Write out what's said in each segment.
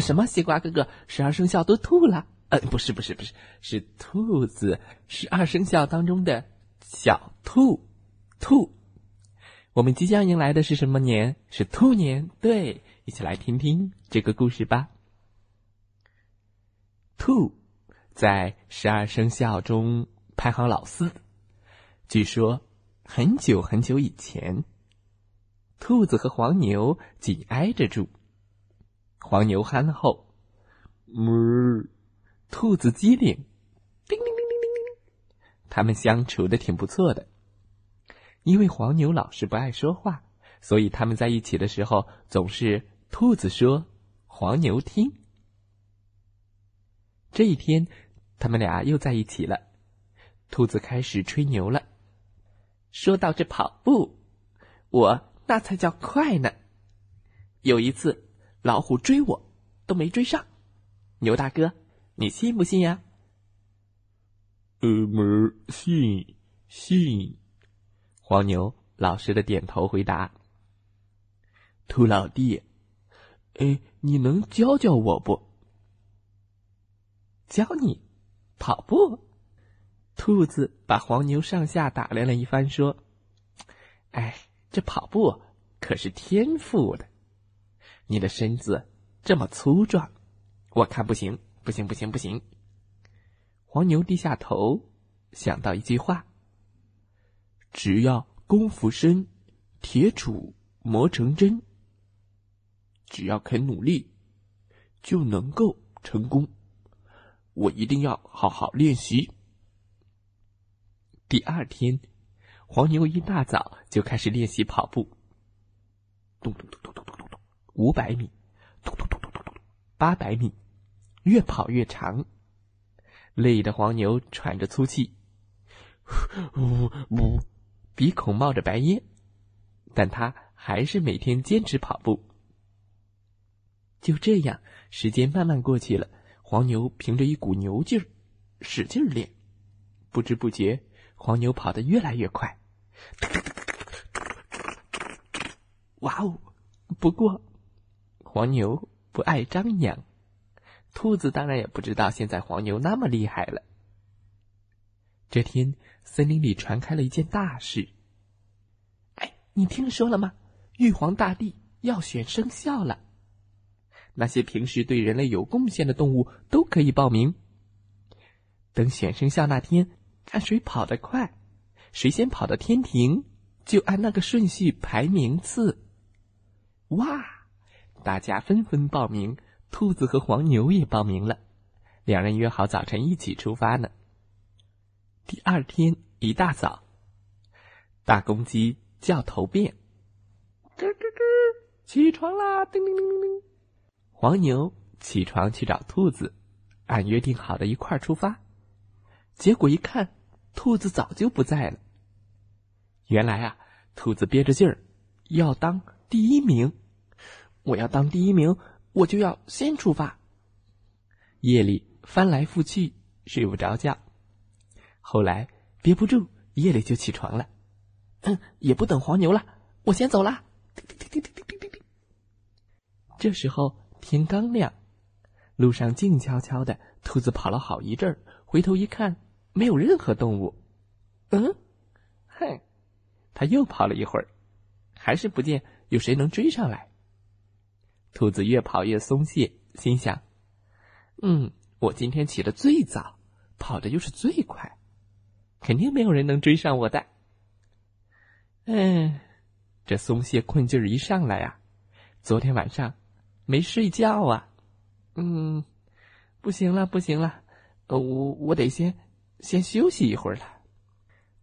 什么？西瓜哥哥，十二生肖都吐了？呃，不是，不是，不是，是兔子，十二生肖当中的小兔，兔。我们即将迎来的是什么年？是兔年。对，一起来听听这个故事吧。兔在十二生肖中排行老四。据说很久很久以前，兔子和黄牛紧挨着住。黄牛憨厚，哞；兔子机灵，叮铃铃铃铃铃。他们相处的挺不错的。因为黄牛老是不爱说话，所以他们在一起的时候总是兔子说，黄牛听。这一天，他们俩又在一起了。兔子开始吹牛了，说到这跑步，我那才叫快呢。有一次。老虎追我，都没追上。牛大哥，你信不信呀？呃，么信信。黄牛老实的点头回答。兔老弟，哎，你能教教我不？教你跑步。兔子把黄牛上下打量了一番，说：“哎，这跑步可是天赋的。”你的身子这么粗壮，我看不行，不行，不行，不行。黄牛低下头，想到一句话：只要功夫深，铁杵磨成针。只要肯努力，就能够成功。我一定要好好练习。第二天，黄牛一大早就开始练习跑步。咚咚咚咚咚。五百米，咚咚咚咚咚咚，八百米，越跑越长，累得黄牛喘着粗气，呜呜，鼻孔冒着白烟，但他还是每天坚持跑步。就这样，时间慢慢过去了，黄牛凭着一股牛劲儿，使劲练，不知不觉，黄牛跑得越来越快。哇哦！不过。黄牛不爱张扬，兔子当然也不知道现在黄牛那么厉害了。这天，森林里传开了一件大事。哎，你听说了吗？玉皇大帝要选生肖了。那些平时对人类有贡献的动物都可以报名。等选生肖那天，看谁跑得快，谁先跑到天庭，就按那个顺序排名次。哇！大家纷纷报名，兔子和黄牛也报名了，两人约好早晨一起出发呢。第二天一大早，大公鸡叫头遍，咯咯咯，起床啦！叮铃铃铃铃。黄牛起床去找兔子，按约定好的一块儿出发，结果一看，兔子早就不在了。原来啊，兔子憋着劲儿要当第一名。我要当第一名，我就要先出发。夜里翻来覆去睡不着觉，后来憋不住，夜里就起床了。嗯，也不等黄牛了，我先走了。这时候天刚亮，路上静悄悄的，兔子跑了好一阵儿，回头一看，没有任何动物。嗯，哼，他又跑了一会儿，还是不见有谁能追上来。兔子越跑越松懈，心想：“嗯，我今天起得最早，跑的又是最快，肯定没有人能追上我的。”嗯，这松懈困劲儿一上来啊，昨天晚上没睡觉啊，嗯，不行了，不行了，我我得先先休息一会儿了。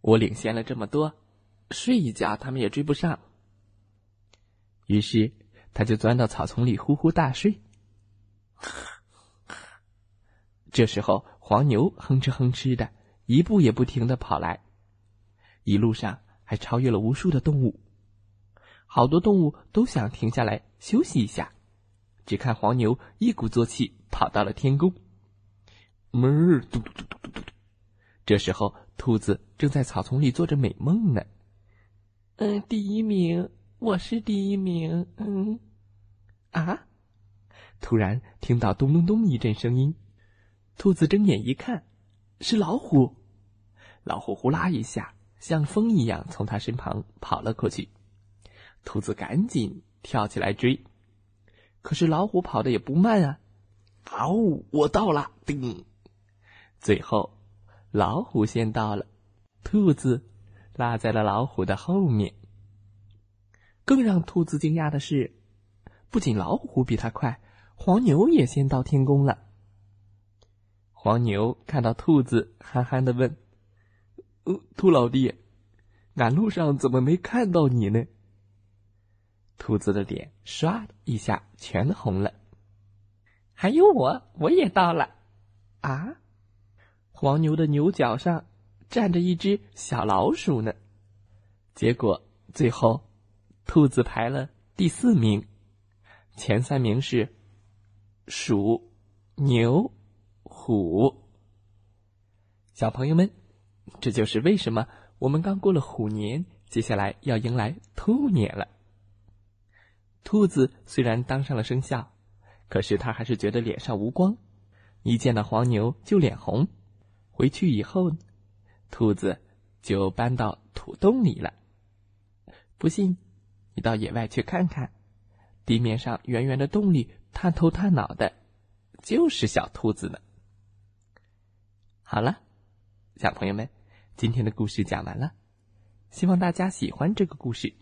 我领先了这么多，睡一觉他们也追不上。于是。他就钻到草丛里呼呼大睡。这时候，黄牛哼哧哼哧的，一步也不停的跑来，一路上还超越了无数的动物。好多动物都想停下来休息一下，只看黄牛一鼓作气跑到了天宫。哞，嘟嘟嘟嘟嘟嘟。这时候，兔子正在草丛里做着美梦呢。嗯，第一名，我是第一名。嗯，啊！突然听到咚咚咚一阵声音，兔子睁眼一看，是老虎。老虎呼啦一下，像风一样从他身旁跑了过去。兔子赶紧跳起来追，可是老虎跑的也不慢啊！嗷，我到了！叮。最后，老虎先到了，兔子落在了老虎的后面。更让兔子惊讶的是，不仅老虎比它快。黄牛也先到天宫了。黄牛看到兔子，憨憨的问：“呃，兔老弟，赶路上怎么没看到你呢？”兔子的脸唰一下全红了。还有我，我也到了。啊！黄牛的牛角上站着一只小老鼠呢。结果最后，兔子排了第四名，前三名是。鼠、牛、虎，小朋友们，这就是为什么我们刚过了虎年，接下来要迎来兔年了。兔子虽然当上了生肖，可是他还是觉得脸上无光，一见到黄牛就脸红。回去以后，兔子就搬到土洞里了。不信，你到野外去看看，地面上圆圆的洞里。探头探脑的，就是小兔子呢。好了，小朋友们，今天的故事讲完了，希望大家喜欢这个故事。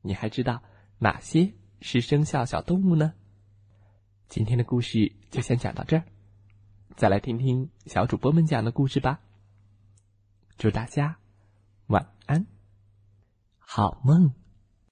你还知道哪些是生肖小动物呢？今天的故事就先讲到这儿，再来听听小主播们讲的故事吧。祝大家晚安，好梦。